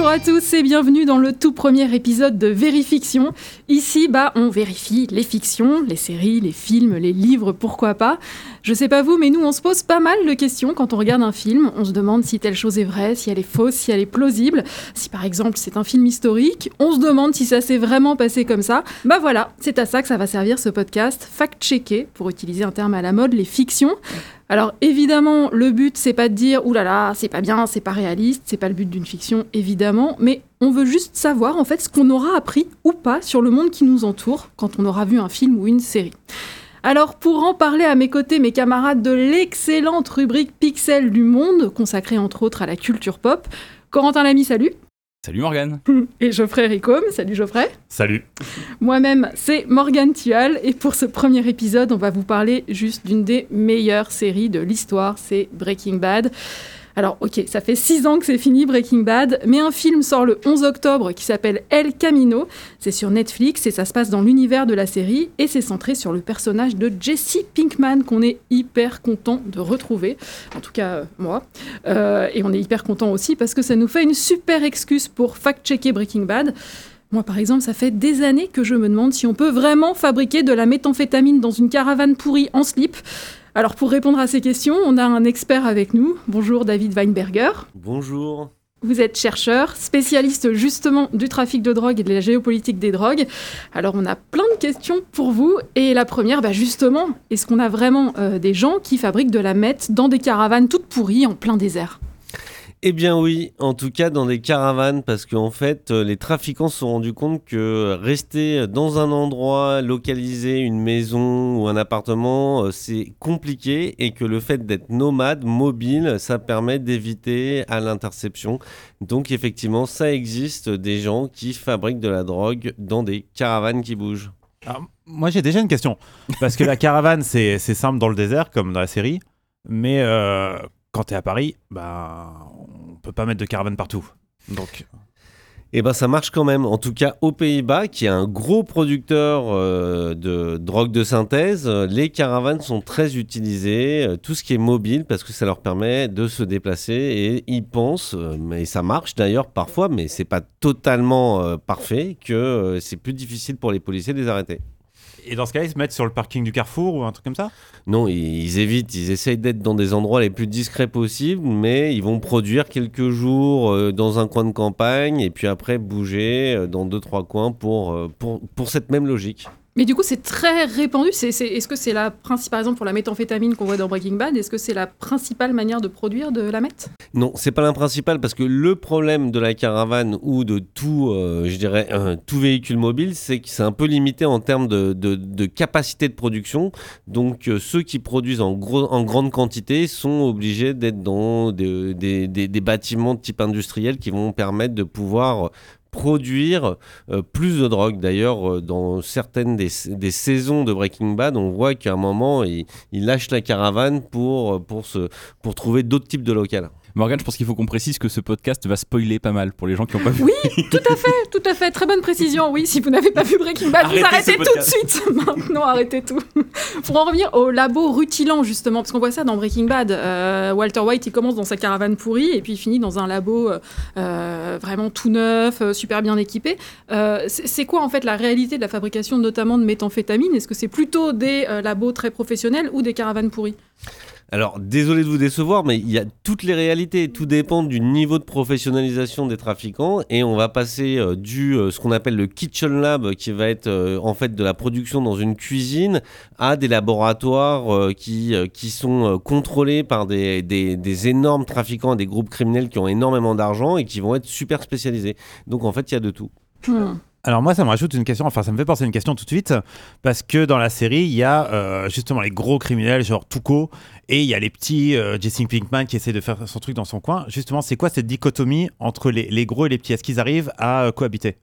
Bonjour à tous et bienvenue dans le tout premier épisode de Vérifiction. Ici, bah, on vérifie les fictions, les séries, les films, les livres, pourquoi pas. Je sais pas vous, mais nous, on se pose pas mal de questions quand on regarde un film. On se demande si telle chose est vraie, si elle est fausse, si elle est plausible. Si par exemple c'est un film historique, on se demande si ça s'est vraiment passé comme ça. Bah voilà, c'est à ça que ça va servir ce podcast, fact-checker, pour utiliser un terme à la mode, les fictions. Alors évidemment, le but c'est pas de dire oulala, là là, c'est pas bien, c'est pas réaliste, c'est pas le but d'une fiction évidemment, mais on veut juste savoir en fait ce qu'on aura appris ou pas sur le monde qui nous entoure quand on aura vu un film ou une série. Alors pour en parler à mes côtés, mes camarades de l'excellente rubrique Pixel du Monde, consacrée entre autres à la culture pop, Corentin Lamy, salut Salut Morgane. Et Geoffrey Ricom. Salut Geoffrey. Salut. Moi-même, c'est Morgane Tual. Et pour ce premier épisode, on va vous parler juste d'une des meilleures séries de l'histoire, c'est Breaking Bad. Alors, ok, ça fait six ans que c'est fini Breaking Bad, mais un film sort le 11 octobre qui s'appelle El Camino. C'est sur Netflix et ça se passe dans l'univers de la série et c'est centré sur le personnage de Jesse Pinkman qu'on est hyper content de retrouver. En tout cas, euh, moi. Euh, et on est hyper content aussi parce que ça nous fait une super excuse pour fact-checker Breaking Bad. Moi, par exemple, ça fait des années que je me demande si on peut vraiment fabriquer de la méthamphétamine dans une caravane pourrie en slip. Alors pour répondre à ces questions, on a un expert avec nous. Bonjour David Weinberger. Bonjour. Vous êtes chercheur, spécialiste justement du trafic de drogue et de la géopolitique des drogues. Alors on a plein de questions pour vous. Et la première, bah justement, est-ce qu'on a vraiment euh, des gens qui fabriquent de la meth dans des caravanes toutes pourries en plein désert? Eh bien oui, en tout cas dans des caravanes, parce qu'en fait, euh, les trafiquants se sont rendus compte que rester dans un endroit, localiser une maison ou un appartement, euh, c'est compliqué et que le fait d'être nomade, mobile, ça permet d'éviter à l'interception. Donc effectivement, ça existe des gens qui fabriquent de la drogue dans des caravanes qui bougent. moi j'ai déjà une question, parce que la caravane c'est simple dans le désert comme dans la série, mais euh, quand tu es à Paris, bah, on peut pas mettre de caravane partout. Donc. Eh ben ça marche quand même. En tout cas, aux Pays-Bas, qui est un gros producteur euh, de drogue de synthèse, les caravanes sont très utilisées. Euh, tout ce qui est mobile, parce que ça leur permet de se déplacer et ils pensent, euh, mais ça marche d'ailleurs parfois, mais c'est pas totalement parfait, que c'est plus difficile pour les policiers de les arrêter. Et dans ce cas, ils se mettent sur le parking du Carrefour ou un truc comme ça? Non, ils, évitent, ils essayent d'être dans des endroits les plus discrets possibles, mais ils vont produire quelques jours euh, dans un coin de campagne et puis après bouger euh, dans deux, trois coins pour, euh, pour, pour cette même logique. Mais du coup, c'est très répandu. C'est, est, ce que c'est la principale, par exemple, pour la méthamphétamine qu'on voit dans Breaking Bad, est-ce que c'est la principale manière de produire de la meth? Non, c'est pas la principale parce que le problème de la caravane ou de tout, euh, je dirais, tout véhicule mobile, c'est que c'est un peu limité en termes de, capacité de production. Donc, euh, ceux qui produisent en, grande quantité sont obligés d'être dans des bâtiments de type industriel qui vont permettre de pouvoir produire euh, plus de drogue. D'ailleurs, euh, dans certaines des, saisons de Breaking Bad, on voit qu'à un moment, il, il, lâche la caravane pour, pour, se, pour trouver d'autres types de locales. Morgan, je pense qu'il faut qu'on précise que ce podcast va spoiler pas mal pour les gens qui n'ont pas vu. Oui, tout à fait, tout à fait. Très bonne précision. Oui, si vous n'avez pas vu Breaking Bad, vous arrêtez tout de suite. Maintenant, arrêtez tout. Pour en revenir au labo rutilant, justement, parce qu'on voit ça dans Breaking Bad. Euh, Walter White, il commence dans sa caravane pourrie et puis il finit dans un labo euh, vraiment tout neuf, euh, super bien équipé. c'est quoi, en fait, la réalité de la fabrication, notamment de méthamphétamine? Est-ce que c'est plutôt des labos très professionnels ou des caravanes pourries? Alors, désolé de vous décevoir, mais il y a toutes les réalités. Tout dépend du niveau de professionnalisation des trafiquants. Et on va passer euh, du euh, ce qu'on appelle le kitchen lab, qui va être euh, en fait de la production dans une cuisine, à des laboratoires qui, qui sont contrôlés par des, des, énormes trafiquants, des groupes criminels qui ont énormément d'argent et qui vont être super spécialisés. Donc, en fait, il y a de tout. Hmm. Alors moi, ça me rajoute une question, enfin ça me fait penser à une question tout de suite, parce que dans la série, il y a euh, justement les gros criminels, genre Tuco, et il y a les petits euh, Pinkman qui essaie de faire son truc dans son coin. Justement, c'est quoi cette dichotomie entre les, gros et les petits? Est-ce qu'ils arrivent à euh, cohabiter?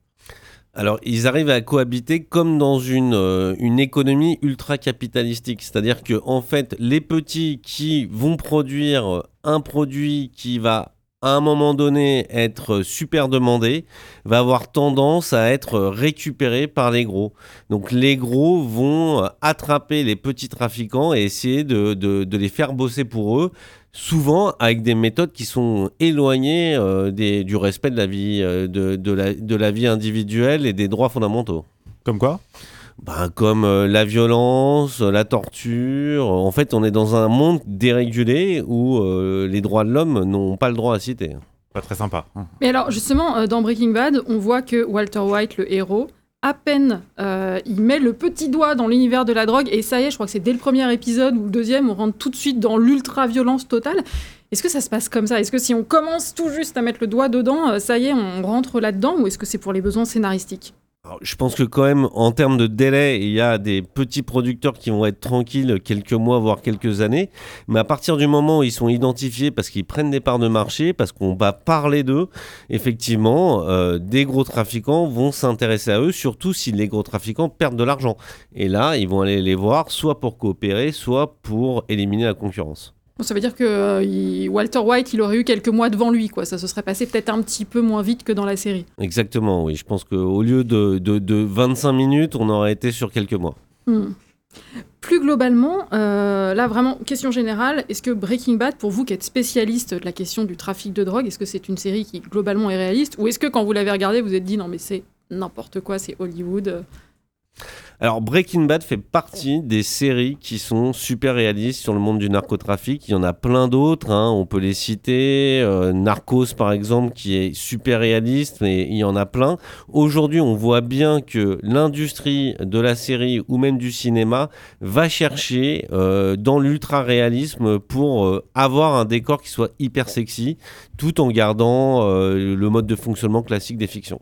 Alors, ils arrivent à cohabiter comme dans une, une économie ultra capitalistique. C'est-à-dire que, en fait, les petits qui vont produire un produit qui va à un moment donné être super demandé va avoir tendance à être récupéré par les gros. Donc les gros vont attraper les petits trafiquants et essayer de, les faire bosser pour eux, souvent avec des méthodes qui sont éloignées euh, du respect de la, vie, euh, de la vie individuelle et des droits fondamentaux. Comme quoi? Ben, comme euh, la violence, la torture. En fait, on est dans un monde dérégulé où euh, les droits de l'homme n'ont pas le droit à citer. Pas très sympa. Mais alors, justement, euh, dans Breaking Bad, on voit que Walter White, le héros, à peine euh, il met le petit doigt dans l'univers de la drogue, et ça y est, je crois que c'est dès le premier épisode ou le deuxième, on rentre tout de suite dans l'ultra-violence totale. Est-ce que ça se passe comme ça? Est-ce que si on commence tout juste à mettre le doigt dedans, ça y est, on rentre là-dedans, ou est-ce que c'est pour les besoins scénaristiques? Je pense que quand même, en termes de délai, il y a des petits producteurs qui vont être tranquilles quelques mois, voire quelques années. Mais à partir du moment où ils sont identifiés parce qu'ils prennent des parts de marché, parce qu'on va parler d'eux, effectivement, euh, des gros trafiquants vont s'intéresser à eux, surtout si les gros trafiquants perdent de l'argent. Et là, ils vont aller les voir, soit pour coopérer, soit pour éliminer la concurrence. Bon, Ça veut dire que euh, il- Walter White, il aurait eu quelques mois devant lui, quoi. Ça se serait passé peut-être un petit peu moins vite que dans la série. Exactement, oui. Je pense qu'au lieu de, de, de 25 minutes, on aurait été sur quelques mois. Hmm. Plus globalement, euh, là vraiment, question générale, est-ce que Breaking Bad, pour vous qui êtes spécialiste de la question du trafic de drogue, est-ce que c'est une série qui globalement est réaliste? Ou est-ce que quand vous l'avez regardée, vous vous êtes dit non mais c'est n'importe quoi, c'est Hollywood Alors Breaking Bad fait partie des séries qui sont super réalistes sur le monde du narcotrafic. Il y en a plein d'autres, hein. on peut les citer. Euh, Narcos par exemple qui est super réaliste, mais il y en a plein. Aujourd'hui on voit bien que l'industrie de la série ou même du cinéma va chercher euh, dans l'ultra-réalisme pour euh, avoir un décor qui soit hyper sexy tout en gardant le mode de fonctionnement classique des fictions.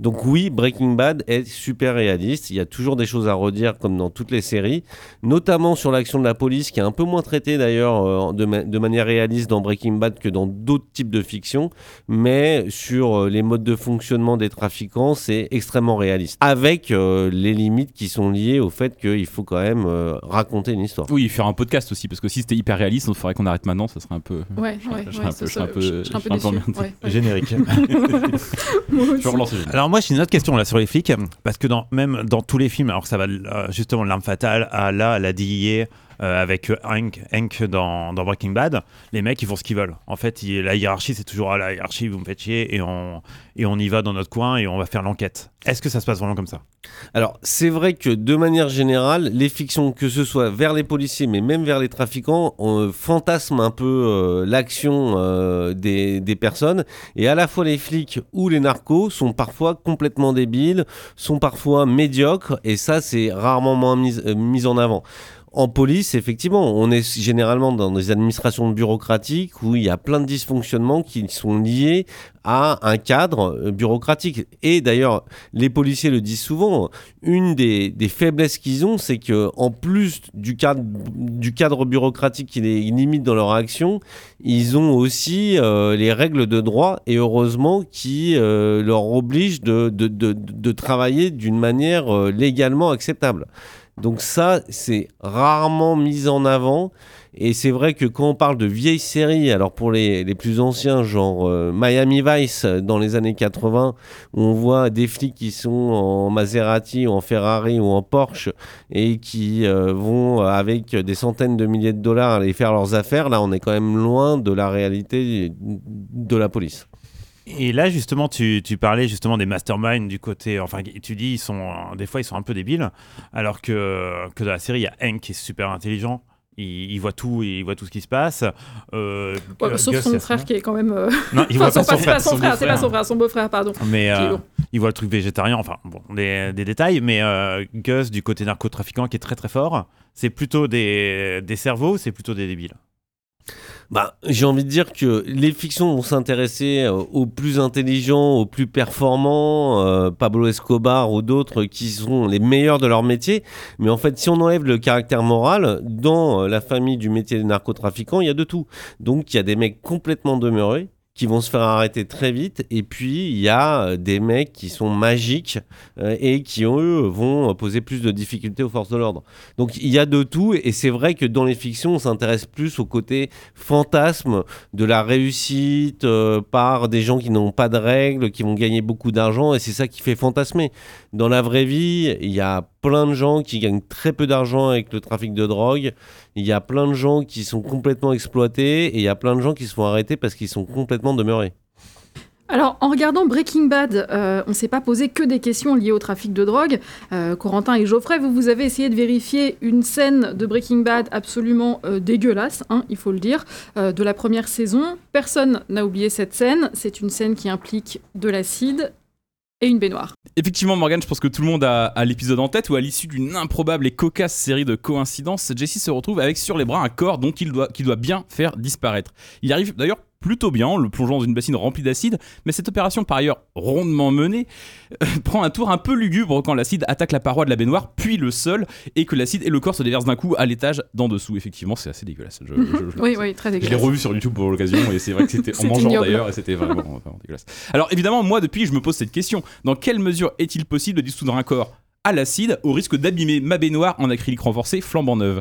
Donc oui, Breaking Bad est super réaliste. Il y a toujours des choses à redire comme dans toutes les séries, notamment sur l'action de la police qui est un peu moins traitée d'ailleurs euh, de, ma- de manière réaliste dans Breaking Bad que dans d'autres types de fiction, mais sur euh, les modes de fonctionnement des trafiquants, c'est extrêmement réaliste. Avec euh, les limites qui sont liées au fait qu'il faut quand même euh, raconter une histoire. Oui, faire un podcast aussi, parce que si c'était hyper réaliste, il faudrait qu'on arrête maintenant, ça serait un peu. Ouais, Je- ouais, je serais ouais, un peu- je serais un je serais un. Générique. Je aussi. Alors moi j'ai une autre question là sur les flics parce que même dans tous les films, alors ça va euh, justement l'arme fatale à là à la DIA euh, avec euh, Hank, Hank dans, Breaking Bad, les mecs ils font ce qu'ils veulent. En fait, la hiérarchie c'est toujours ah, la hiérarchie vous me faites chier et on et on y va dans notre coin et on va faire l'enquête. Est-ce que ça se passe vraiment comme ça? Alors, c'est vrai que de manière générale, les fictions, que ce soit vers les policiers, mais même vers les trafiquants, on fantasme un peu euh, l'action euh, des, des personnes. Et à la fois les flics ou les narcos sont parfois complètement débiles, sont parfois médiocres, et ça, c'est rarement moins mis, euh, mis en avant. En police, effectivement, on est généralement dans des administrations bureaucratiques où il y a plein de dysfonctionnements qui sont liés à un cadre euh, bureaucratique. Et d'ailleurs, les policiers le disent souvent, une des, faiblesses qu'ils ont, c'est que en plus du cadre, bureaucratique qui les limite dans leur action, ils ont aussi euh, les règles de droit, et heureusement, qui euh, leur obligent de, travailler d'une manière légalement acceptable. Donc ça, c'est rarement mis en avant. Et c'est vrai que quand on parle de vieilles séries, alors pour les, plus anciens, genre euh, Miami Vice euh, dans les années 80, où on voit des flics qui sont en Maserati ou en Ferrari ou en Porsche et qui euh, vont avec des centaines de milliers de dollars aller faire leurs affaires, là on est quand même loin de la réalité de la police. Et là, justement, tu, tu parlais justement des masterminds du côté. Enfin, tu dis, ils sont, des fois, ils sont un peu débiles. Alors que, que dans la série, il y a Hank qui est super intelligent. Il, il voit tout, il voit tout ce qui se passe. Euh, Ouais, bah, sauf Gus, son frère qui est quand même. euh, Non, il enfin, voit pas son- son c'est pas frère. son frère, c'est pas son frère, son beau-frère, pardon. Mais euh, il voit le truc végétarien. Enfin, bon, des, des détails. Mais Gus, du côté narcotrafiquant, qui est très très fort, c'est plutôt des, des cerveaux ou c'est plutôt des débiles? Bah, j'ai envie de dire que les fictions vont s'intéresser euh, aux plus intelligents, aux plus performants, euh, Pablo Escobar ou d'autres qui sont les meilleurs de leur métier. Mais en fait, si on enlève le caractère moral, dans euh, la famille du métier des narcotrafiquants, il y a de tout. Donc, il y a des mecs complètement demeurés qui vont se faire arrêter très vite. Et puis, il y a euh, des mecs qui sont magiques euh, et qui, eux, vont poser plus de difficultés aux forces de l'ordre. Donc, il y a de tout. Et c'est vrai que dans les fictions, on s'intéresse plus au côté fantasme de la réussite euh, par des gens qui n'ont pas de règles, qui vont gagner beaucoup d'argent. Et c'est ça qui fait fantasmer. Dans la vraie vie, il y a plein de gens qui gagnent très peu d'argent avec le trafic de drogue. Il y a plein de gens qui sont complètement exploités et il y a plein de gens qui se font arrêter parce qu'ils sont complètement demeurés. Alors, en regardant Breaking Bad, euh, on ne s'est pas posé que des questions liées au trafic de drogue. Euh, Corentin et Geoffrey, vous, vous avez essayé de vérifier une scène de Breaking Bad absolument euh, dégueulasse, hein, il faut le dire, de la première saison. Personne n'a oublié cette scène. C'est une scène qui implique de l'acide et une baignoire. Effectivement, Morgan, je pense que tout le monde a, l'épisode en tête où, à l'issue d'une improbable et cocasse série de coïncidences, Jesse se retrouve avec sur les bras un corps dont il doit bien faire disparaître. Il arrive d'ailleurs plutôt bien en le plongeant dans une bassine remplie d'acide, mais cette opération, par ailleurs rondement menée, euh, prend un tour un peu lugubre quand l'acide attaque la paroi de la baignoire, puis le sol, et que l'acide et le corps se déversent d'un coup à l'étage d'en dessous. Effectivement, c'est assez dégueulasse. Je, je- je- Oui, oui, très je l'ai dégueulasse. revu sur YouTube pour l'occasion et c'est vrai que c'était en mangeant d'ailleurs et c'était vraiment, vraiment dégueulasse. Alors évidemment, moi depuis, je me pose cette question. Dans quelle mesure est-il possible de dissoudre un corps à l'acide au risque d'abîmer ma baignoire en acrylique renforcé flambant neuve?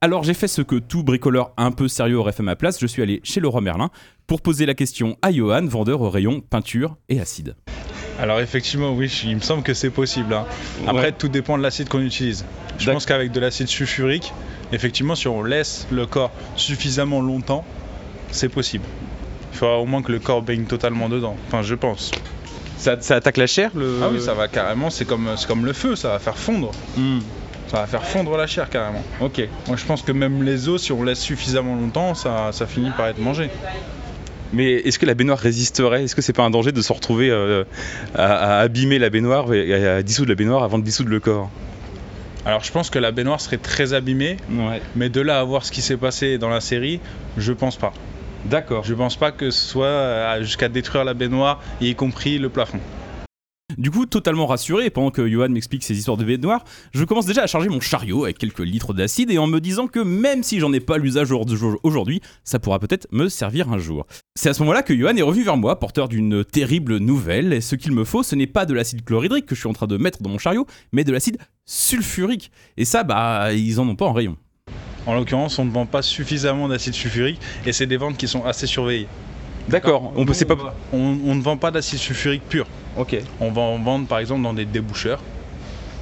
Alors j'ai fait ce que tout bricoleur un peu sérieux aurait fait à ma place, je suis allé chez Leroy Merlin pour poser la question à Johan, vendeur au rayon peinture et acide. Alors effectivement, oui, il me semble que c'est possible. hein. Après, Ouais. tout dépend de l'acide qu'on utilise. Je D'ac- pense qu'avec de l'acide sulfurique, effectivement, si on laisse le corps suffisamment longtemps, c'est possible. Il faudra au moins que le corps baigne totalement dedans. Enfin, je pense. Ça, ça attaque la chair le... Ah oui, ça va carrément. C'est comme, c'est comme le feu, ça va faire fondre. Hmm, Ça va faire fondre la chair carrément. Ok. Moi, je pense que même les os, si on laisse suffisamment longtemps, ça, ça finit par être mangé. Mais est-ce que la baignoire résisterait? Est-ce que c'est pas un danger de se retrouver euh, à, à abîmer la baignoire et à dissoudre la baignoire avant de dissoudre le corps? Alors, je pense que la baignoire serait très abîmée, Ouais. mais de là à voir ce qui s'est passé dans la série, je pense pas. D'accord. Je pense pas que ce soit euh, jusqu'à détruire la baignoire, y compris le plafond. Du coup, totalement rassuré, pendant que Johan m'explique ses histoires de baignoire, je commence déjà à charger mon chariot avec quelques litres d'acide et en me disant que même si j'en ai pas l'usage au- aujourd'hui, ça pourra peut-être me servir un jour. C'est à ce moment-là que Johan est revenu vers moi, porteur d'une terrible nouvelle, et ce qu'il me faut, ce n'est pas de l'acide chlorhydrique que je suis en train de mettre dans mon chariot, mais de l'acide sulfurique. Et ça, bah, ils en ont pas en rayon. En l'occurrence, on ne vend pas suffisamment d'acide sulfurique et c'est des ventes qui sont assez surveillées. D'accord. On peut, c'est pas. On, on ne vend pas d'acide sulfurique pur. Ok. On va en vendre par exemple dans des déboucheurs.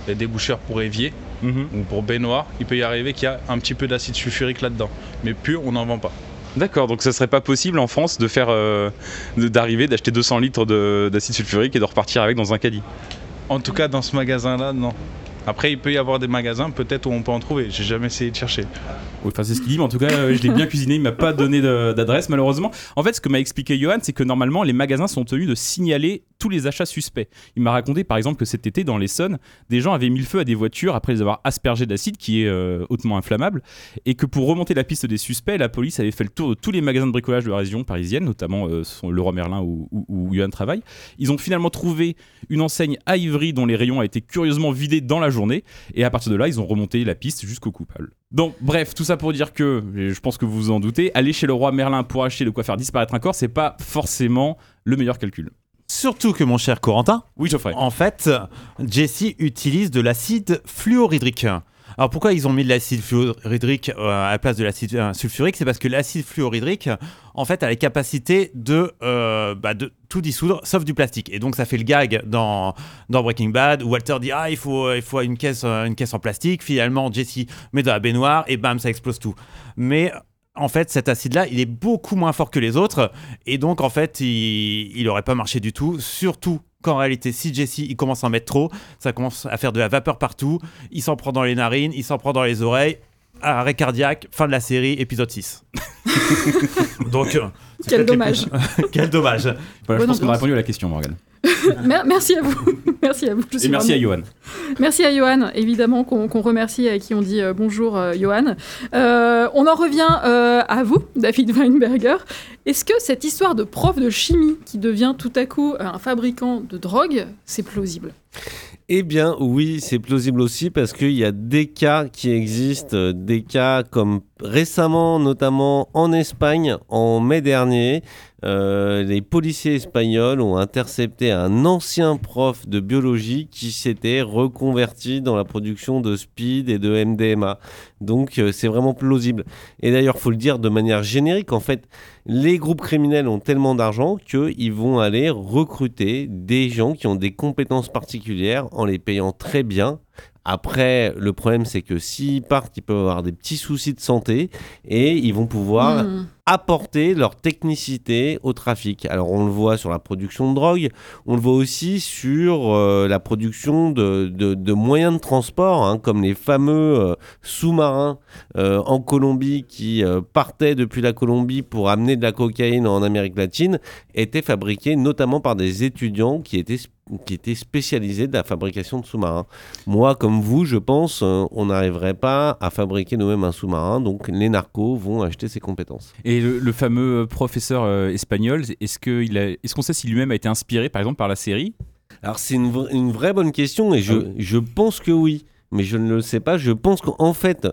Des déboucheurs pour évier Mhm. ou pour baignoire. Il peut y arriver qu'il y a un petit peu d'acide sulfurique là-dedans. Mais pur, on n'en vend pas. D'accord. Donc ça serait pas possible en France de faire, euh, d'arriver, d'acheter 200 litres de- d'acide sulfurique et de repartir avec dans un caddie? En tout cas, dans ce magasin-là, non. Après, il peut y avoir des magasins peut-être où on peut en trouver. J'ai jamais essayé de chercher. Oui, enfin, c'est ce qu'il dit, mais en tout cas, euh, je l'ai bien cuisiné. Il m'a pas donné d'adresse, malheureusement. En fait, ce que m'a expliqué Johan, c'est que normalement, les magasins sont tenus de signaler tous les achats suspects. Il m'a raconté, par exemple, que cet été, dans l'Essonne, des gens avaient mis le feu à des voitures après les avoir aspergées d'acide, qui est euh, hautement inflammable, et que pour remonter la piste des suspects, la police avait fait le tour de tous les magasins de bricolage de la région parisienne, notamment euh, son- Leroy Merlin où, Johan travaille. Ils ont finalement trouvé une enseigne à Ivry dont les rayons ont été curieusement vidés dans la journée, et à partir de là, ils ont remonté la piste jusqu'au coupable. Donc, bref, tout ça pour dire que, je pense que vous vous en doutez, aller chez le roi Merlin pour acheter de quoi faire disparaître un corps, c'est pas forcément le meilleur calcul. Surtout que mon cher Corentin, Oui, Geoffrey. en fait, Jesse utilise de l'acide fluorhydrique. Alors pourquoi ils ont mis de l'acide fluorhydrique euh, à la place de l'acide euh, sulfurique? C'est parce que l'acide fluorhydrique, en fait, a la capacité de, euh, bah, de tout dissoudre, sauf du plastique. Et donc ça fait le gag dans, dans Breaking Bad où Walter dit ah il faut il faut une caisse une caisse en plastique. Finalement Jesse met dans la baignoire et bam ça explose tout. Mais en fait, cet acide-là, il est beaucoup moins fort que les autres, et donc en fait, il, il aurait pas marché du tout. Surtout qu'en réalité, si Jesse il commence à en mettre trop, ça commence à faire de la vapeur partout. Il s'en prend dans les narines, il s'en prend dans les oreilles. Arrêt cardiaque, fin de la série, épisode 6. donc, euh, Quel dommage. Quel dommage. Voilà, je Bonne pense qu'on a répondu à la question, Morgan. Mer- merci à vous. merci à vous. Je suis Et merci à Johan. Merci à Johan, évidemment, qu'on qu'on remercie et à qui on dit euh, bonjour, euh, Johan. Euh, on en revient euh, à vous, David Weinberger. Est-ce que cette histoire de prof de chimie qui devient tout à coup un fabricant de drogue, c'est plausible? Eh bien, oui, c'est plausible aussi parce qu'il y a des cas qui existent, euh, des cas comme récemment, notamment en Espagne, en mai dernier, euh, les policiers espagnols ont intercepté un ancien prof de biologie qui s'était reconverti dans la production de speed et de MDMA. Donc euh, c'est vraiment plausible. Et d'ailleurs, faut le dire de manière générique, en fait, les groupes criminels ont tellement d'argent qu'ils vont aller recruter des gens qui ont des compétences particulières en les payant très bien après, le problème, c'est que s'ils partent, ils peuvent avoir des petits soucis de santé et ils vont pouvoir Hmm. Apporter leur technicité au trafic. Alors, on le voit sur la production de drogue, on le voit aussi sur euh, la production de, moyens de transport, hein, comme les fameux euh, sous-marins euh, en Colombie qui partaient depuis la Colombie pour amener de la cocaïne en Amérique latine, étaient fabriqués notamment par des étudiants qui étaient qui étaient spécialisés de la fabrication de sous-marins. Moi, comme vous, je pense, on n'arriverait pas à fabriquer nous-mêmes un sous-marin, donc les narcos vont acheter ces compétences. Le, le fameux euh, professeur euh, espagnol, est-ce qu'on sait si lui-même a été inspiré, par exemple, par la série? Alors c'est une, vra- une vraie bonne question et je, Ah oui. je pense que oui, mais je ne le sais pas. Je pense qu'en fait,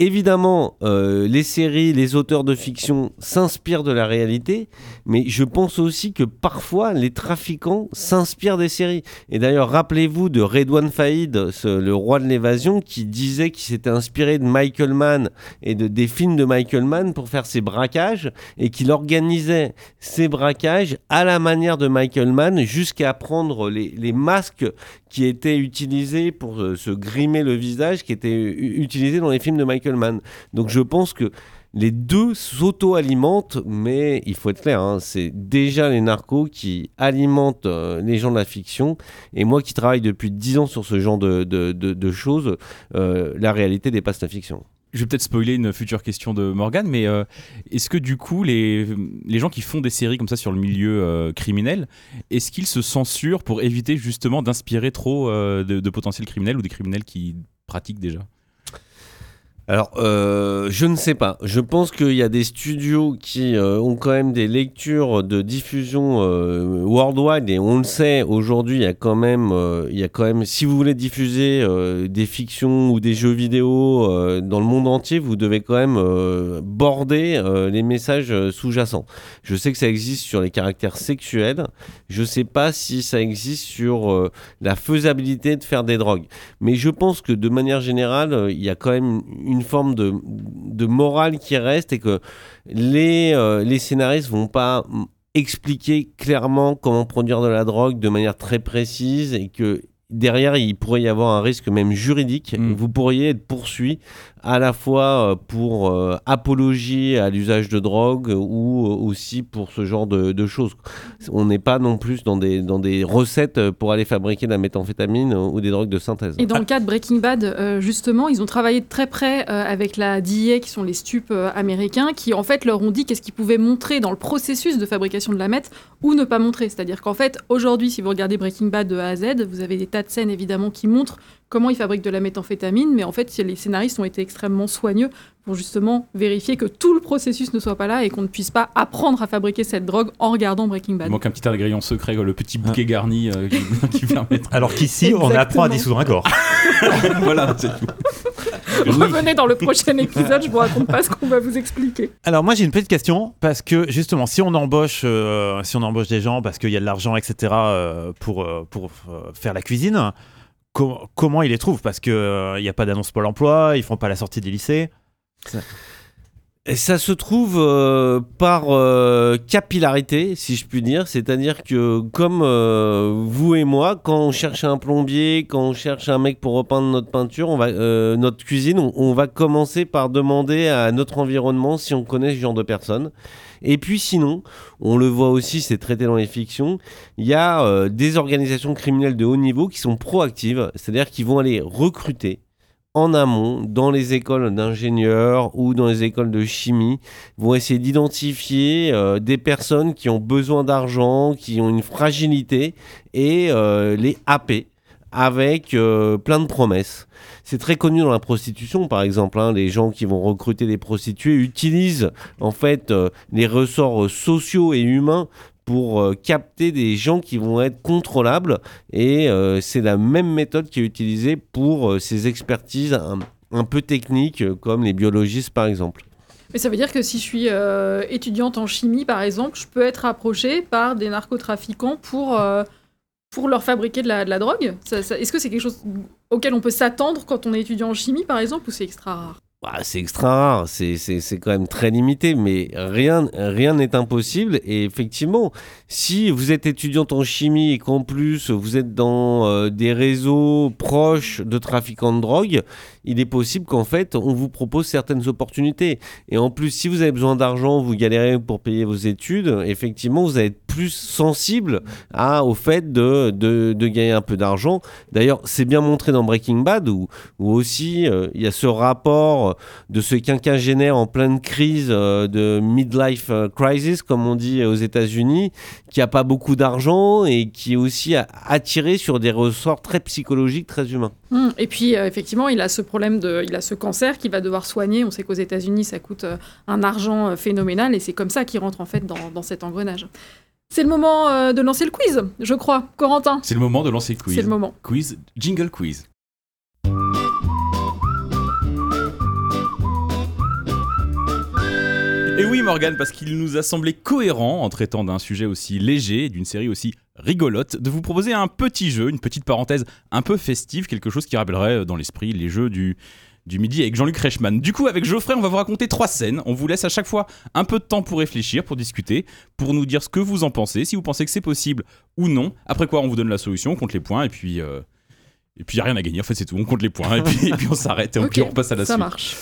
évidemment, euh, les séries, les auteurs de fiction s'inspirent de la réalité, mais je pense aussi que parfois les trafiquants s'inspirent des séries. Et d'ailleurs, rappelez-vous de Redouane Faïd, ce- le roi de l'évasion, qui disait qu'il s'était inspiré de Michael Mann et de, des films de Michael Mann pour faire ses braquages et qu'il organisait ces braquages à la manière de Michael Mann jusqu'à prendre les, les masques qui étaient utilisés pour euh, se grimer le visage, qui étaient u- utilisés dans les films de Michael Donc je pense que les deux s'auto-alimentent, mais il faut être clair, hein, c'est déjà les narcos qui alimentent euh, les gens de la fiction. Et moi qui travaille depuis 10 ans sur ce genre de, de- choses, euh, la réalité dépasse la fiction. Je vais peut-être spoiler une future question de Morgan, mais euh, est-ce que du coup, les, les gens qui font des séries comme ça sur le milieu criminel, est-ce qu'ils se censurent pour éviter justement d'inspirer trop de potentiels criminels ou des criminels qui pratiquent déjà? Alors, euh, je ne sais pas. Je pense qu'il y a des studios qui euh, ont quand même des lectures de diffusion euh, worldwide et on le sait aujourd'hui. Il y a quand même, il y a quand même, si vous voulez diffuser des fictions ou des jeux vidéo dans le monde entier, vous devez quand même border les messages sous-jacents. Je sais que ça existe sur les caractères sexuels. Je sais pas si ça existe sur la faisabilité de faire des drogues. Mais je pense que de manière générale, il y a quand même une forme de, de morale qui reste et que les, euh, les scénaristes vont pas expliquer clairement comment produire de la drogue de manière très précise et que derrière il pourrait y avoir un risque même juridique. Mm. Vous pourriez être poursuivi à la fois euh, pour euh, apologie à l'usage de drogue ou euh, aussi pour ce genre de, choses. On n'est pas non plus dans des, dans des recettes pour aller fabriquer de la méthamphétamine ou des drogues de synthèse. Et dans le cas de Breaking Bad, justement, ils ont travaillé de très près avec la DEA, qui sont les stupes américains, qui en fait leur ont dit qu'est-ce qu'ils pouvaient montrer dans le processus de fabrication de la meth ou ne pas montrer. C'est-à-dire qu'en fait, aujourd'hui, si vous regardez Breaking Bad de A à Z, vous avez des tas de scènes évidemment qui montrent comment ils fabriquent de la méthamphétamine, mais en fait, les scénaristes ont été extrêmement soigneux pour justement vérifier que tout le processus ne soit pas là et qu'on ne puisse pas apprendre à fabriquer cette drogue en regardant Breaking Il Bad. manque un petit ingrédient secret, le petit bouquet garni euh, qui, qui Alors qu'ici, on apprend à dissoudre un corps. voilà, c'est tout. Revenez dans le prochain épisode, je vous raconte pas ce qu'on va vous expliquer. Alors moi j'ai une petite question parce que justement si on embauche euh, si on embauche des gens parce qu'il y a de l'argent etc euh, pour euh, pour euh, faire la cuisine com- comment ils les trouvent? Parce que euh, il n'y a pas d'annonce Pôle Emploi ils font pas la sortie des lycées Et ça se trouve euh, par euh, capillarité, si je puis dire. C'est-à-dire que, comme euh, vous et moi, quand on cherche un plombier, quand on cherche un mec pour repeindre notre peinture, on va, euh, notre cuisine, on, on va commencer par demander à notre environnement si on connaît ce genre de personnes. Et puis sinon, on le voit aussi, c'est traité dans les fictions, il y a euh, des organisations criminelles de haut niveau qui sont proactives, c'est-à-dire qui vont aller recruter en amont, dans les écoles d'ingénieurs ou dans les écoles de chimie, vont essayer d'identifier euh, des personnes qui ont besoin d'argent, qui ont une fragilité, et euh, les happer avec euh, plein de promesses. C'est très connu dans la prostitution, par exemple. hein, les gens qui vont recruter des prostituées utilisent en fait euh, les ressorts euh, sociaux et humains pour capter des gens qui vont être contrôlables et c'est la même méthode qui est utilisée pour ces expertises un, un peu techniques, comme les biologistes par exemple. Mais ça veut dire que si je suis étudiante en chimie, par exemple, je peux être approchée par des narcotrafiquants pour, pour leur fabriquer de la, drogue Est-ce que c'est quelque chose auquel on peut s'attendre quand on est étudiant en chimie, par exemple, ou c'est extra rare Bah, c'est extra rare, c'est quand même très limité, mais rien rien n'est impossible. Et effectivement, si vous êtes étudiante en chimie et qu'en plus vous êtes dans euh, des réseaux proches de trafiquants de drogue, il est possible qu'en fait on vous propose certaines opportunités. Et en plus, si vous avez besoin d'argent, vous galérez pour payer vos études, effectivement, vous allez être plus sensible au fait de, de, de gagner un peu d'argent. D'ailleurs, c'est bien montré dans Breaking Bad où, où aussi euh, il y a ce rapport de ce quinquagénaire en pleine crise euh, de midlife euh, crisis, comme on dit aux États-Unis, qui a pas beaucoup d'argent et qui est aussi a- attiré sur des ressorts très psychologiques, très humains. Hum, Et puis, euh, effectivement, il a ce problème de. Il a ce cancer qu'il va devoir soigner. On sait qu'aux États-Unis, ça coûte euh, un argent euh, phénoménal, et c'est comme ça qu'il rentre, en fait, dans, dans cet engrenage. C'est le moment euh, de lancer le quiz, je crois. Corentin, C'est le moment de lancer le quiz. c'est le moment. Quiz, jingle quiz. Et oui Morgan, parce qu'il nous a semblé cohérent en traitant d'un sujet aussi léger d'une série aussi rigolote, de vous proposer un petit jeu, une petite parenthèse un peu festive, quelque chose qui rappellerait euh, dans l'esprit les jeux du, du midi avec Jean-Luc Reichmann. Du coup, avec Geoffrey, on va vous raconter trois scènes. On vous laisse à chaque fois un peu de temps pour réfléchir, pour discuter, pour nous dire ce que vous en pensez, si vous pensez que c'est possible ou non. Après quoi, on vous donne la solution, on compte les points, et puis... euh, et puis, il n'y a rien à gagner, en fait, c'est tout. On compte les points, et puis, et puis on s'arrête, et puis on repasse à la ça suite. marche.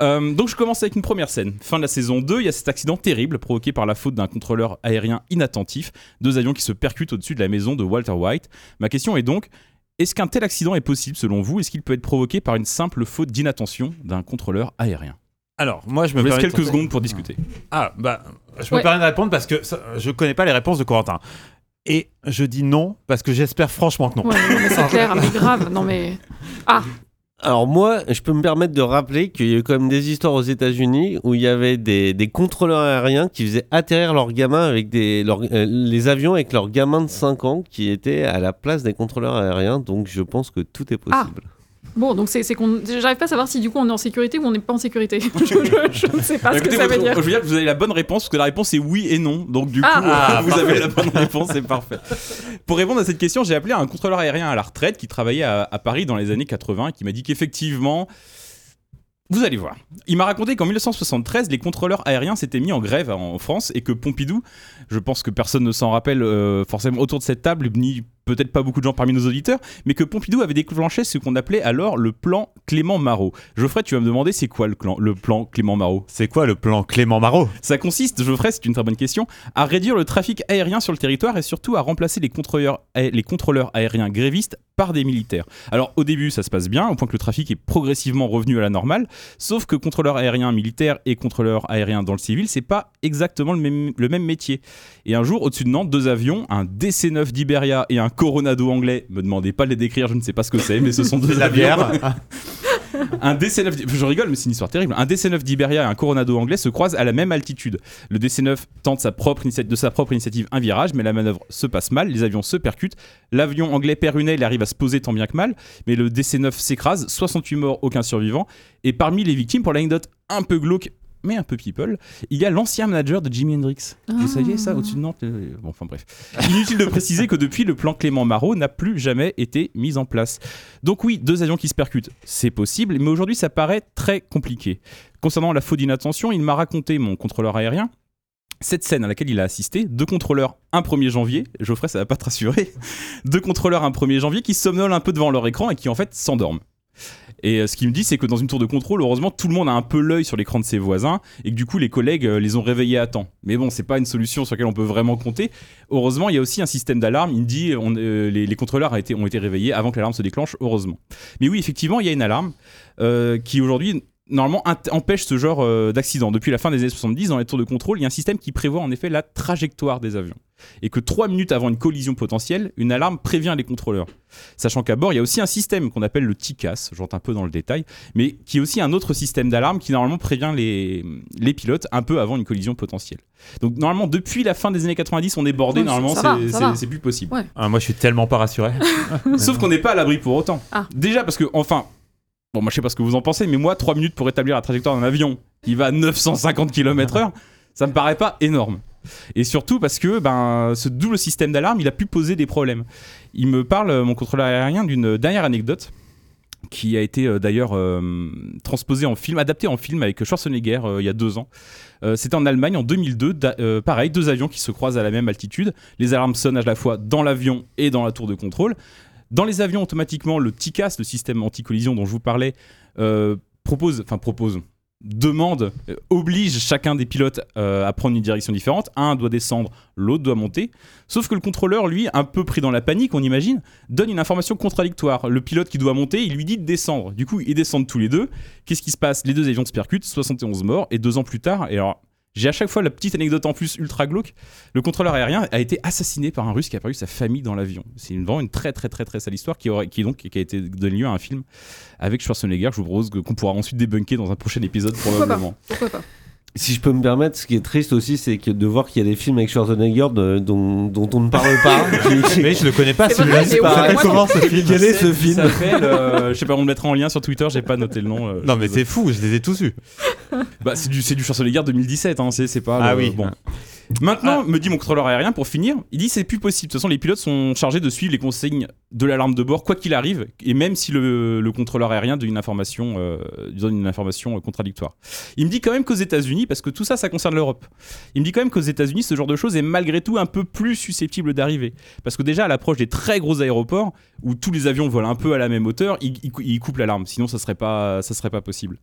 Euh, donc je commence avec une première scène. Fin de la saison 2, il y a cet accident terrible provoqué par la faute d'un contrôleur aérien inattentif. Deux avions qui se percutent au-dessus de la maison de Walter White. Ma question est donc, est-ce qu'un tel accident est possible selon vous? Est-ce qu'il peut être provoqué par une simple faute d'inattention d'un contrôleur aérien? Alors, moi, je me vous laisse quelques secondes pour discuter. Ah, bah, je me Ouais. permets de répondre parce que ça- je connais pas les réponses de Corentin. Et je dis non parce que j'espère franchement que non. Ouais, non, mais c'est clair, mais grave. Non, mais. Ah, Alors moi, je peux me permettre de rappeler qu'il y a eu quand même des histoires aux États-Unis où il y avait des, des contrôleurs aériens qui faisaient atterrir leurs gamins avec des leurs- euh, les avions avec leurs gamins de 5 ans qui étaient à la place des contrôleurs aériens. Donc je pense que tout est possible. Bon, donc c'est c'est qu'on. J'arrive pas à savoir si du coup on est en sécurité ou on n'est pas en sécurité. je, je- je ne sais pas ce que ça veut dire. Je veux dire que vous avez la bonne réponse, parce que la réponse est oui et non. Donc du coup, Ah. vous avez la bonne réponse, c'est parfait. Pour répondre à cette question, j'ai appelé un contrôleur aérien à la retraite qui travaillait à, à Paris dans les années 80 et qui m'a dit qu'effectivement... Vous allez voir. Il m'a raconté qu'en 1973, les contrôleurs aériens s'étaient mis en grève en France et que Pompidou, je pense que personne ne s'en rappelle euh, forcément autour de cette table, ni peut-être pas beaucoup de gens parmi nos auditeurs, mais que Pompidou avait déclenché ce qu'on appelait alors le plan Clément Marot. Geoffrey, tu vas me demander c'est quoi le, clan- le plan Clément Marot? C'est quoi le plan Clément Marot? Ça consiste, Geoffrey, c'est une très bonne question, à réduire le trafic aérien sur le territoire et surtout à remplacer les contrôleurs, les contrôleurs aériens grévistes par des militaires. Alors au début, ça se passe bien, au point que le trafic est progressivement revenu à la normale, sauf que contrôleur aérien militaire et contrôleur aérien dans le civil, c'est pas exactement le même, le même métier. Et un jour, au-dessus de Nantes, deux avions, un DC-9 d'Iberia et un Coronado anglais, me demandez pas de les décrire, je ne sais pas ce que c'est, mais ce sont deux La avions. bière. Un DC-9, d- je rigole, mais c'est une histoire terrible. Un DC-9 d'Iberia et un Coronado anglais se croisent à la même altitude. Le DC-9 tente sa propre de sa propre initiative un virage, mais la manœuvre se passe mal, les avions se percutent. L'avion anglais perd une aile et arrive à se poser tant bien que mal, mais le DC-9 s'écrase, 68 morts, aucun survivant. Et parmi les victimes, pour l'anecdote un peu glauque, mais un peu people, il y a l'ancien manager de Jimi Hendrix. Vous Ah. saviez ça au-dessus de Nantes euh, Bon, enfin bref. Inutile de préciser que depuis, le plan Clément Marot n'a plus jamais été mis en place. Donc oui, deux avions qui se percutent, c'est possible, mais aujourd'hui ça paraît très compliqué. Concernant la faute d'inattention, il m'a raconté, mon contrôleur aérien, cette scène à laquelle il a assisté, deux contrôleurs un 1er janvier, Geoffrey ça va pas te rassurer, deux contrôleurs un 1er janvier qui somnolent un peu devant leur écran et qui en fait s'endorment. Et euh, ce qu'il me dit, c'est que dans une tour de contrôle, heureusement, tout le monde a un peu l'œil sur l'écran de ses voisins et que du coup, les collègues euh, les ont réveillés à temps. Mais bon, c'est pas une solution sur laquelle on peut vraiment compter. Heureusement, il y a aussi un système d'alarme. Il me dit, euh, les, contrôleurs ont été réveillés avant que l'alarme se déclenche, heureusement. Mais oui, effectivement, il y a une alarme qui aujourd'hui normalement empêche ce genre euh, d'accident. Depuis la fin des années 70, dans les tours de contrôle, il y a un système qui prévoit en effet la trajectoire des avions. Et que trois minutes avant une collision potentielle, une alarme prévient les contrôleurs. Sachant qu'à bord, il y a aussi un système qu'on appelle le TICAS, j'entre un peu dans le détail, mais qui est aussi un autre système d'alarme qui normalement prévient les, les pilotes un peu avant une collision potentielle. Donc normalement, depuis la fin des années 90, on est bordé, normalement, c'est- plus possible. Ouais. Ah, moi, je suis tellement pas rassuré. Sauf qu'on n'est pas à l'abri pour autant. Ah. Déjà parce que, enfin, Bon, moi je sais pas ce que vous en pensez, mais moi 3 minutes pour établir la trajectoire d'un avion qui va à 950 km/h, ça me paraît pas énorme. Et surtout parce que ben, ce double système d'alarme, il a pu poser des problèmes. Il me parle, euh, mon contrôleur aérien, d'une dernière anecdote qui a été euh, d'ailleurs euh, transposée en film, adaptée en film avec Schwarzenegger il y a deux ans. C'était en Allemagne en 2002, da- euh, pareil, deux avions qui se croisent à la même altitude. Les alarmes sonnent à la fois dans l'avion et dans la tour de contrôle. Dans les avions, automatiquement, le TICAS, le système anti-collision dont je vous parlais, euh, propose, enfin propose, demande, euh, oblige chacun des pilotes euh, à prendre une direction différente. Un doit descendre, l'autre doit monter. Sauf que le contrôleur, lui, un peu pris dans la panique, on imagine, donne une information contradictoire. Le pilote qui doit monter, il lui dit de descendre. Du coup, ils descendent tous les deux. Qu'est-ce qui se passe? Les deux avions se percutent, 71 morts, et deux ans plus tard, et alors. J'ai à chaque fois la petite anecdote en plus ultra glauque. Le contrôleur aérien a été assassiné par un russe qui a perdu sa famille dans l'avion. C'est vraiment une très très très très sale histoire qui, aurait, qui, donc, qui a été donné lieu à un film avec Schwarzenegger. Je vous propose qu'on pourra ensuite débunker dans un prochain épisode Pourquoi pas probablement. Pourquoi pas Si je peux me permettre, ce qui est triste aussi, c'est que de voir qu'il y a des films avec Schwarzenegger de- dont, dont on ne parle pas. Mais je le connais pas C'est celui-là. vrai, s'appelle moi comment ce film Quel est ce Il film s'appelle, euh, je sais pas, on le mettra en lien sur Twitter, j'ai pas noté le nom. euh, Non je mais suis c'est fou, je les ai tous eus. Bah, c'est du, c'est du Schwarzenegger 2017, hein, c'est, c'est pas. Ah le- oui. Bon. Maintenant, me dit mon contrôleur aérien, pour finir, il dit c'est plus possible. De toute façon, les pilotes sont chargés de suivre les consignes de l'alarme de bord, quoi qu'il arrive, et même si le, le contrôleur aérien donne une information, euh, donne une information euh, contradictoire. Il me dit quand même qu'aux États-Unis, parce que tout ça, ça concerne l'Europe, il me dit quand même qu'aux États-Unis, ce genre de choses est malgré tout un peu plus susceptible d'arriver. Parce que déjà, à l'approche des très gros aéroports, où tous les avions volent un peu à la même hauteur, ils, ils cou- ils coupent l'alarme, sinon ça serait pas, ça serait pas possible.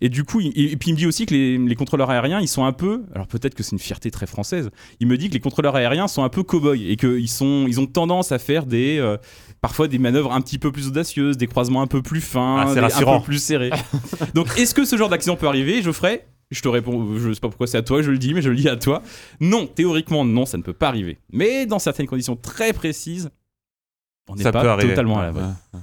Et du coup, il- et, puis il me dit aussi que les, les contrôleurs aériens, ils sont un peu, alors peut-être que c'est une fierté très française, il me dit que les contrôleurs aériens sont un peu cow-boys et qu'ils sont, ils ont tendance à faire des, euh, parfois des manœuvres un petit peu plus audacieuses, des croisements un peu plus fins, Ah, des- un peu plus serrés. Donc, est-ce que ce genre d'accident peut arriver Geoffrey? Je te réponds, je sais pas pourquoi c'est à toi, je le dis, mais je le dis à toi. Non, théoriquement, non, ça ne peut pas arriver. Mais dans certaines conditions très précises, on n'est pas peut totalement à l'abri. Ouais.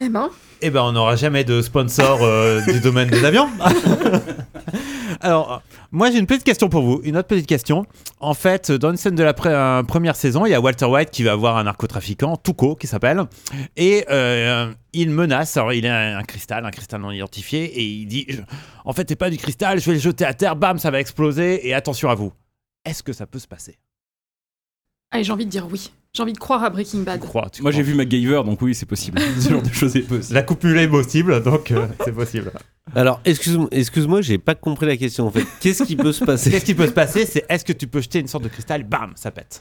Eh ben, Eh ben, on n'aura jamais de sponsor euh, du domaine des avions. Alors, moi j'ai une petite question pour vous, une autre petite question. En fait, dans une scène de la pre- euh, première saison, il y a Walter White qui va voir un narcotrafiquant, Tuco, qui s'appelle, et euh, il menace. Alors, il a un cristal, un cristal non identifié, et il dit En fait, c'est pas du cristal, je vais le jeter à terre, bam, ça va exploser, et attention à vous. Est-ce que ça peut se passer? Allez, j'ai envie de dire oui. J'ai envie de croire à Breaking Bad. Tu crois, tu Moi, j'ai vu MacGyver, donc oui, c'est possible. ce genre de choses est possible. La coupule est possible, donc euh, c'est possible. Alors, excuse-moi, excuse-moi, j'ai pas compris la question en fait. Qu'est-ce qui peut se passer Qu'est-ce qui peut se passer C'est est-ce que tu peux jeter une sorte de cristal, bam, ça pète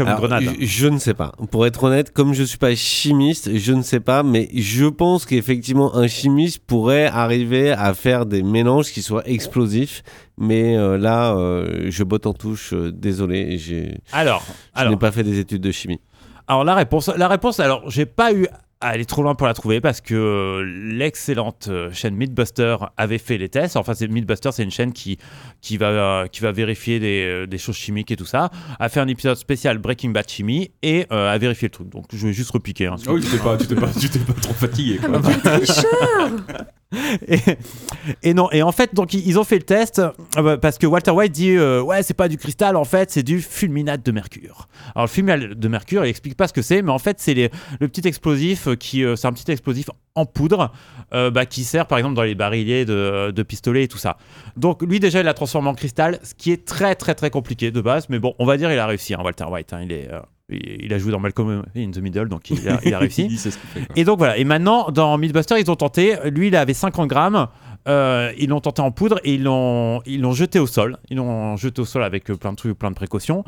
Comme Alors, une grenade. je, je ne sais pas. Pour être honnête, comme je suis pas chimiste, je ne sais pas, mais je pense qu'effectivement un chimiste pourrait arriver à faire des mélanges qui soient explosifs. Mais euh, là, euh, je botte en touche. euh, désolé, j'ai, Alors, je alors, n'ai pas fait des études de chimie. alors la réponse, la réponse, alors j'ai pas eu à aller trop loin pour la trouver parce que euh, l'excellente euh, chaîne Mythbuster avait fait les tests. Enfin, c'est Mythbuster, c'est une chaîne qui qui va euh, qui va vérifier des, des choses chimiques et tout ça. A fait un épisode spécial Breaking Bad chimie et euh, a vérifié le truc. Donc je vais juste repiquer. hein, Ah oui, tu t'es pas, tu t'es pas, tu t'es pas trop fatigué. Ah, Quoi. tricheur et, non, et en fait, donc ils ont fait le test euh, bah, parce que Walter White dit euh, ouais, c'est pas du cristal, en fait, c'est du fulminate de mercure. Alors le fulminate de mercure, il explique pas ce que c'est, mais en fait, c'est le petit explosif qui, euh, c'est un petit explosif en poudre bah, qui sert par exemple dans les barilliers de, pistolets et tout ça. Donc lui déjà, il l'a transformé en cristal, ce qui est très très très compliqué de base, mais bon, on va dire il a réussi, hein, Walter White. hein, il est, il a joué dans Malcolm in the Middle, donc il a, il a réussi. Il ce fait. Et donc voilà, et maintenant dans Mythbuster, ils ont tenté, lui il avait 50 grammes, euh, ils l'ont tenté en poudre et ils l'ont, ils l'ont jeté au sol. Ils l'ont jeté au sol avec euh, plein de trucs, plein de précautions.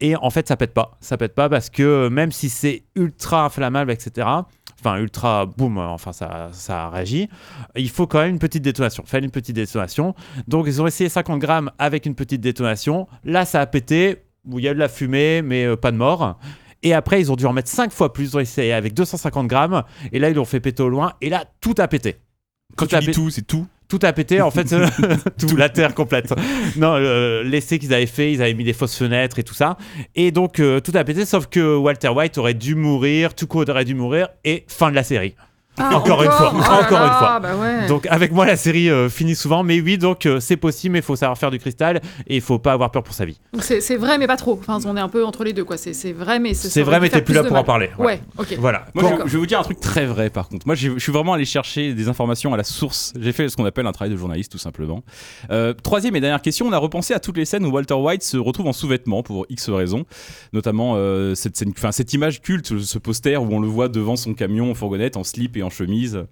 Et en fait, ça pète pas. Ça pète pas parce que euh, même si c'est ultra inflammable, etc., enfin ultra boum, enfin ça, ça réagit, il faut quand même une petite détonation. Faire une petite détonation. Donc ils ont essayé 50 grammes avec une petite détonation. Là, ça a pété. Où il y a de la fumée, mais euh, pas de mort. Et après, ils ont dû en mettre 5 fois plus. Avec 250 grammes. Et là, ils l'ont fait péter au loin. Et là, tout a pété. Quand Tout tu a dis pé- tout, c'est tout. Tout a pété, en fait, euh, tout, la terre complète. Non, euh, l'essai qu'ils avaient fait, ils avaient mis des fausses fenêtres et tout ça. Et donc, euh, tout a pété, sauf que Walter White aurait dû mourir, Tuco aurait dû mourir, et fin de la série. Ah, Encore une fois, Oh là encore une là, fois. Bah ouais. Donc avec moi la série euh, finit souvent, mais oui donc euh, c'est possible, mais il faut savoir faire du cristal et il faut pas avoir peur pour sa vie. C'est vrai, mais pas trop. Enfin, on est un peu entre les deux, quoi. C'est vrai, mais C'est vrai, mais t'es plus là pour en parler. Ouais, ok. Voilà. Moi, je, vais vous dire un truc très vrai par contre. Moi, je suis vraiment allé chercher des informations à la source. J'ai fait ce qu'on appelle un travail de journaliste, tout simplement. Euh, troisième et dernière question, on a repensé à toutes les scènes où Walter White se retrouve en sous-vêtements pour X raisons. Notamment euh, cette, scène, enfin, cette image culte, ce poster où on le voit devant son camion en fourgonnette, en slip et en chemise.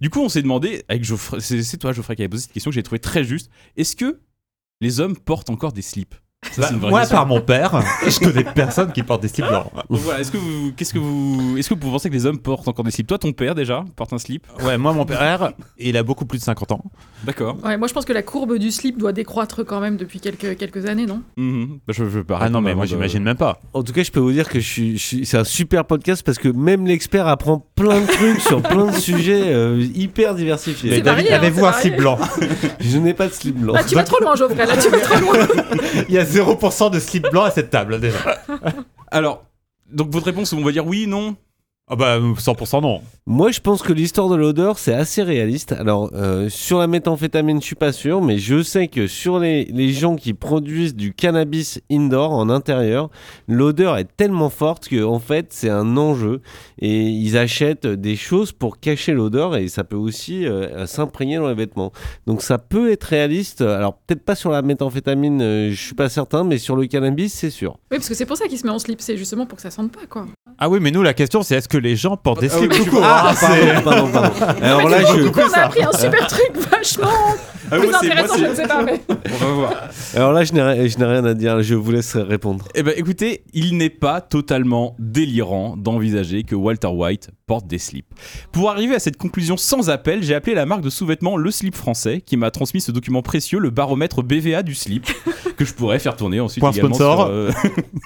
Du coup, on s'est demandé, avec c'est toi Geoffrey qui avait posé cette question que j'ai trouvé très juste. Est-ce que les hommes portent encore des slips? Bah, moi, question. par mon père, je connais personne qui porte des slips blancs. Voilà, est-ce que vous, qu'est-ce que vous, est-ce que vous pensez que les hommes portent encore des slips? Toi, ton père déjà porte un slip? Ouais, moi, mon père, il a beaucoup plus de 50 ans. D'accord. Ouais, moi je pense que la courbe du slip doit décroître quand même depuis quelques, quelques années, non? Mhm. Bah, je, pas Ah non, mais moi, de- j'imagine même pas. En tout cas, je peux vous dire que je suis, je suis- c'est un super podcast parce que même l'expert apprend plein de trucs sur plein de sujets euh, hyper diversifiés. Varié, hein, avez-vous un slip blanc? Je n'ai pas de slip blanc. Là, tu vas trop loin, Geoffrey. Là, tu vas trop loin. Il y a 0% de slip blanc à cette table déjà. Alors, donc votre réponse, on va dire oui, non Ah bah 100% non. Moi, je pense que l'histoire de l'odeur, c'est assez réaliste. Alors, euh, sur la méthamphétamine, je suis pas sûr, mais je sais que sur les, les gens qui produisent du cannabis indoor, en intérieur, l'odeur est tellement forte que, en fait, c'est un enjeu. Et ils achètent des choses pour cacher l'odeur et ça peut aussi euh, s'imprégner dans les vêtements. Donc, ça peut être réaliste. Alors, peut-être pas sur la méthamphétamine, euh, je suis pas certain, mais sur le cannabis, c'est sûr. Oui, parce que c'est pour ça qu'il se met en slip. C'est justement pour que ça sente pas, quoi. Ah oui, mais nous, la question, c'est est-ce que les gens portent des Ah oui, slips court Ah, c'est- pardon, pardon, pardon. Alors là, du coup, je... du coup, on a appris un super truc vachement Ah, plus moi, c'est- moi, intéressant, c'est- je ne sais pas. Mais... On va voir. Alors là, je n'ai ri- je n'ai rien à dire. Je vous laisse répondre. Eh ben, écoutez, il n'est pas totalement délirant d'envisager que Walter White porte des slips. Pour arriver à cette conclusion sans appel, j'ai appelé la marque de sous-vêtements Le Slip Français, qui m'a transmis ce document précieux, le baromètre BVA du slip, que je pourrais faire tourner ensuite Point également sponsor. sur, euh,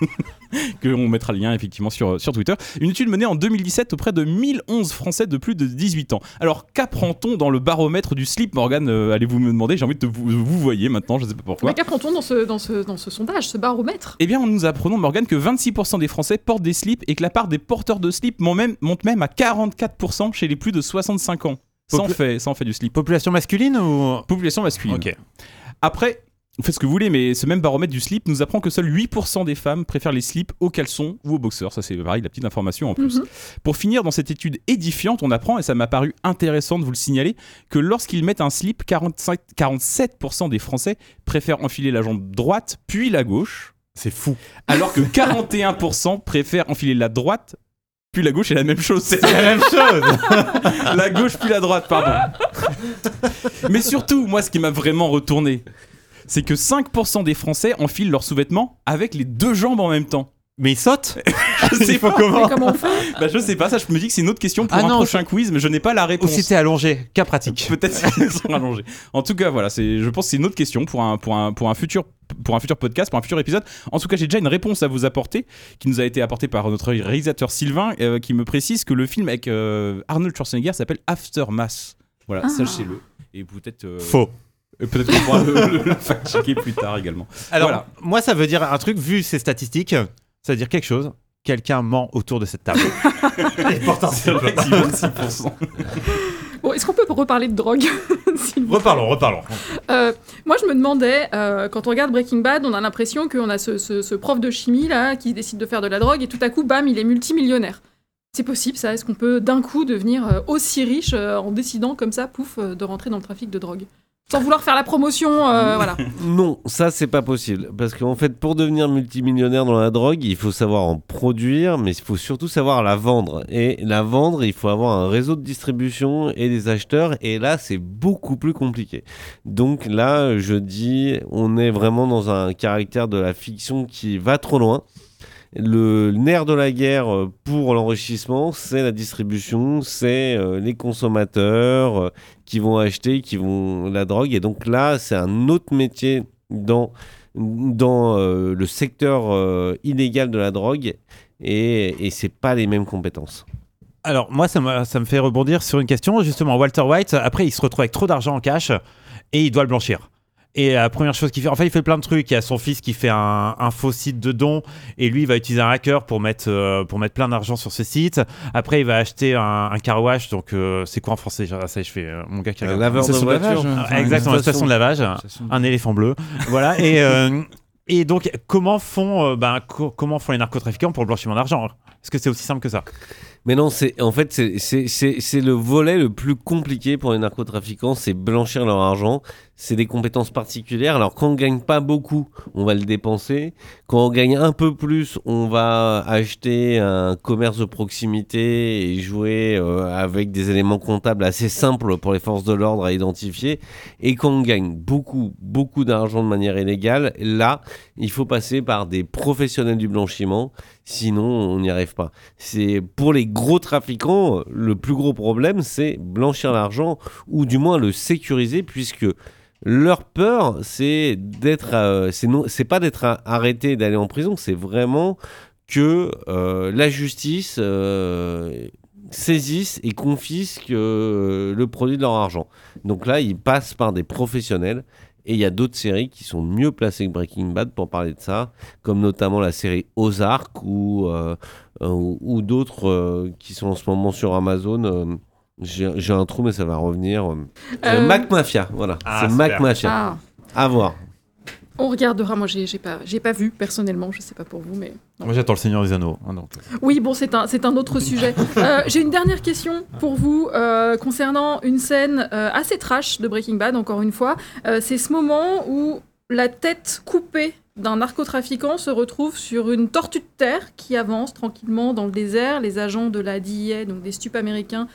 que on mettra le lien effectivement sur, sur Twitter. Une étude menée en 2017 auprès de 1011 Français de plus de 18 ans. Alors qu'apprend-on dans le baromètre du slip, Morgan euh, Allez-vous me demander J'ai envie de vous, vous voyez maintenant, je ne sais pas pourquoi. Mais qu'apprend-on dans ce, dans, ce, dans ce sondage, ce baromètre? Eh bien, nous apprenons, Morgan, que 26% des Français portent des slips et que la part des porteurs de slips monte même, monte même à 44% chez les plus de 65 ans. Sans Popula- fait, sans fait du slip. Population masculine ou Population masculine. Ok. Après, vous faites ce que vous voulez, mais ce même baromètre du slip nous apprend que seuls 8% des femmes préfèrent les slips aux caleçons ou aux boxeurs. Ça, c'est pareil, la petite information en plus. Mhm. Pour finir, dans cette étude édifiante, on apprend, et ça m'a paru intéressant de vous le signaler, que lorsqu'ils mettent un slip, 45 47% des Français préfèrent enfiler la jambe droite puis la gauche, C'est fou. alors que 41% préfèrent enfiler la droite puis la gauche est la même chose. C'est C'est la même chose. la gauche puis la droite, pardon. Mais surtout, moi, ce qui m'a vraiment retourné, c'est que 5% des Français enfilent leurs sous-vêtements avec les deux jambes en même temps. Mais il saute Je sais pas. comment Mais comment on fait Bah, je sais pas, ça, je me dis que c'est une autre question pour Ah un non, prochain quiz, mais je n'ai pas la Ou réponse. si t'es allongé Cas pratique. Peut-être qu'ils sont allongés. En tout cas, voilà, c'est, je pense que c'est une autre question pour un, pour un, pour un futur pour un futur podcast, pour un futur épisode. En tout cas, j'ai déjà une réponse à vous apporter, qui nous a été apportée par notre réalisateur Sylvain, euh, qui me précise que le film avec euh, Arnold Schwarzenegger s'appelle Aftermath. Voilà, Ah. sachez-le. Et peut-être. euh, Faux. Peut-être qu'on pourra le, le- le fact-checker plus tard également. Alors, Voilà. moi, ça veut dire un truc, vu ces statistiques, ça veut dire quelque chose. Quelqu'un ment autour de cette table. Et pourtant, C'est vrai que c'est 26%. Bon, est-ce qu'on peut reparler de drogue Reparlons, reparlons. Euh, moi, je me demandais, euh, quand on regarde Breaking Bad, on a l'impression qu'on a ce, ce- ce prof de chimie là qui décide de faire de la drogue et tout à coup, bam, il est multimillionnaire. C'est possible ça? Est-ce qu'on peut d'un coup devenir euh, aussi riche en décidant comme ça, pouf, de rentrer dans le trafic de drogue? Sans vouloir faire la promotion, euh, voilà. Non, ça c'est pas possible. Parce qu'en fait, pour devenir multimillionnaire dans la drogue, il faut savoir en produire, mais il faut surtout savoir la vendre. Et la vendre, il faut avoir un réseau de distribution et des acheteurs. Et là, c'est beaucoup plus compliqué. Donc là, je dis, on est vraiment dans un caractère de la fiction qui va trop loin. Le nerf de la guerre euh, pour l'enrichissement, c'est la distribution, c'est euh, les consommateurs, euh, qui vont acheter, qui vont la drogue. Et donc là, c'est un autre métier dans, dans le secteur illégal de la drogue. Et, et c'est pas les mêmes compétences. Alors, moi, ça me, ça me fait rebondir sur une question. Justement, Walter White, après, il se retrouve avec trop d'argent en cash et il doit le blanchir. Et la première chose qu'il fait, enfin, il fait plein de trucs. Il y a son fils qui fait un, un faux site de dons et lui, il va utiliser un hacker pour mettre, euh, pour mettre plein d'argent sur ce site. Après, il va acheter un, un car wash. Donc, euh, c'est quoi en français Ça, je fais euh, mon gars qui regarde. laveur de voiture. lavage. Exactement, une station de lavage. Un éléphant bleu. voilà. Et, euh, et donc, comment font, euh, ben, co- comment font les narcotrafiquants pour le blanchiment d'argent? Est-ce que c'est aussi simple que ça? Mais non, c'est en fait c'est le volet le plus compliqué pour les narcotrafiquants, c'est blanchir leur argent. C'est des compétences particulières. Alors quand on gagne pas beaucoup, on va le dépenser. Quand on gagne un peu plus, on va acheter un commerce de proximité et jouer euh, avec des éléments comptables assez simples pour les forces de l'ordre à identifier. Et quand on gagne beaucoup, beaucoup d'argent de manière illégale, là, il faut passer par des professionnels du blanchiment. Sinon, on n'y arrive pas. C'est pour les gros trafiquants, le plus gros problème, c'est blanchir l'argent ou du moins le sécuriser, puisque leur peur, c'est d'être, euh, c'est non, c'est pas d'être arrêté et d'aller en prison, c'est vraiment que euh, la justice euh, saisisse et confisque le produit de leur argent. Donc là, ils passent par des professionnels. Et il y a d'autres séries qui sont mieux placées que Breaking Bad pour parler de ça, comme notamment la série Ozark ou, ou, d'autres qui sont en ce moment sur Amazon. J'ai un trou, mais ça va revenir. euh, Euh, Mac Mafia, voilà. Ah, c'est super. Mac Mafia. Ah, À voir. on regardera. Moi, j'ai pas, j'ai pas vu personnellement. Je sais pas pour vous, mais Moi, j'attends le Seigneur des Anneaux. hein, donc. oui, bon, c'est un, c'est un autre sujet. Euh, j'ai une dernière question pour vous euh, concernant une scène euh, assez trash de Breaking Bad. Encore une fois, Euh, c'est ce moment où la tête coupée d'un narcotrafiquant se retrouve sur une tortue de terre qui avance tranquillement dans le désert. Les agents de la DIA, donc des stupes américains,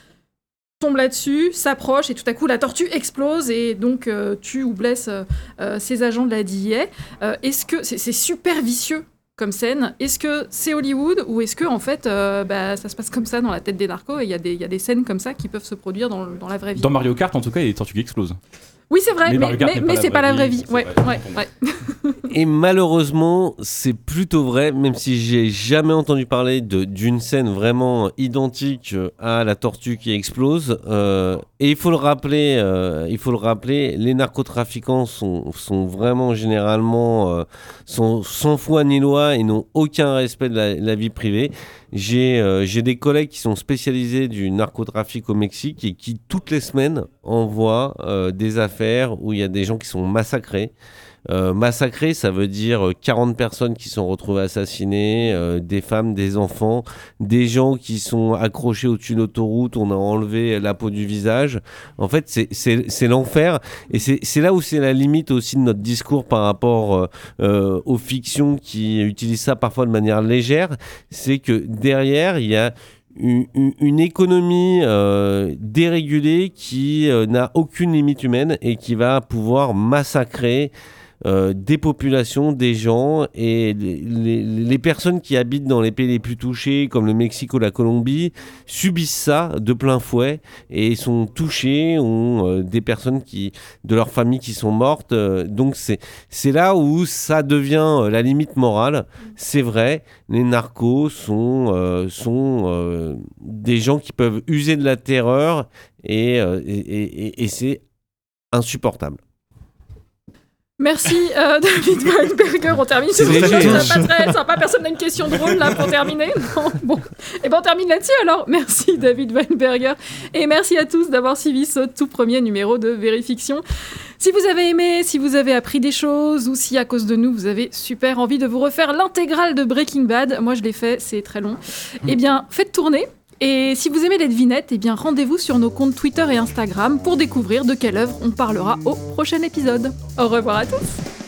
tombent là-dessus, s'approchent et tout à coup la tortue explose et donc euh, tue ou blesse euh, euh, ces agents de la DIA. Euh, est-ce que c'est super vicieux comme scène Est-ce que c'est Hollywood ou est-ce que en fait euh, bah, ça se passe comme ça dans la tête des narcos et il y, y a des scènes comme ça qui peuvent se produire dans, dans la vraie vie Dans Mario Kart, en tout cas, il y a des tortues qui explosent. Oui, c'est vrai, Mais mais, mais- n'est pas mais la c'est pas vraie la vraie vie, vie. c'est Ouais, vrai, ouais, ouais. Et malheureusement, c'est plutôt vrai, même si j'ai jamais entendu parler d'une scène vraiment identique euh, à la tortue qui explose. Euh, et il faut le rappeler, euh, il faut le rappeler, les narcotrafiquants sont, sont vraiment généralement euh, sont sans foi ni loi et n'ont aucun respect de la, la vie privée. J'ai euh, j'ai des collègues qui sont spécialisés du narcotrafic au Mexique et qui toutes les semaines envoient euh, des affaires où il y a des gens qui sont massacrés. Euh, massacrés, ça veut dire euh, 40 personnes qui sont retrouvées assassinées, euh, des femmes, des enfants, des gens qui sont accrochés au-dessus de l'autoroute, on a enlevé la peau du visage. En fait, c'est- l'enfer. Et c'est là où c'est la limite aussi de notre discours par rapport euh, euh, aux fictions qui utilisent ça parfois de manière légère. C'est que derrière, il y a une, économie euh, dérégulée qui euh, n'a aucune limite humaine et qui va pouvoir massacrer euh, des populations, des gens et les, personnes qui habitent dans les pays les plus touchés, comme le Mexique ou la Colombie, subissent ça de plein fouet et sont touchés, ont euh, des personnes qui, de leur famille qui sont mortes. euh, donc c'est là où ça devient la limite morale. C'est vrai, les narcos sont, sont des gens qui peuvent user de la terreur et- et c'est insupportable. Merci euh, David Weinberger. On termine sur une chose pas très sympa. Personne n'a une question drôle là pour terminer. Non bon, et ben on termine là-dessus alors. Merci David Weinberger et merci à tous d'avoir suivi ce tout premier numéro de Vérifiction. Si vous avez aimé, si vous avez appris des choses ou si à cause de nous vous avez super envie de vous refaire l'intégrale de Breaking Bad, moi je l'ai fait, c'est très long. Eh bien, faites tourner. Et si vous aimez les devinettes, eh bien rendez-vous sur nos comptes Twitter et Instagram pour découvrir de quelle œuvre on parlera au prochain épisode. Au revoir à tous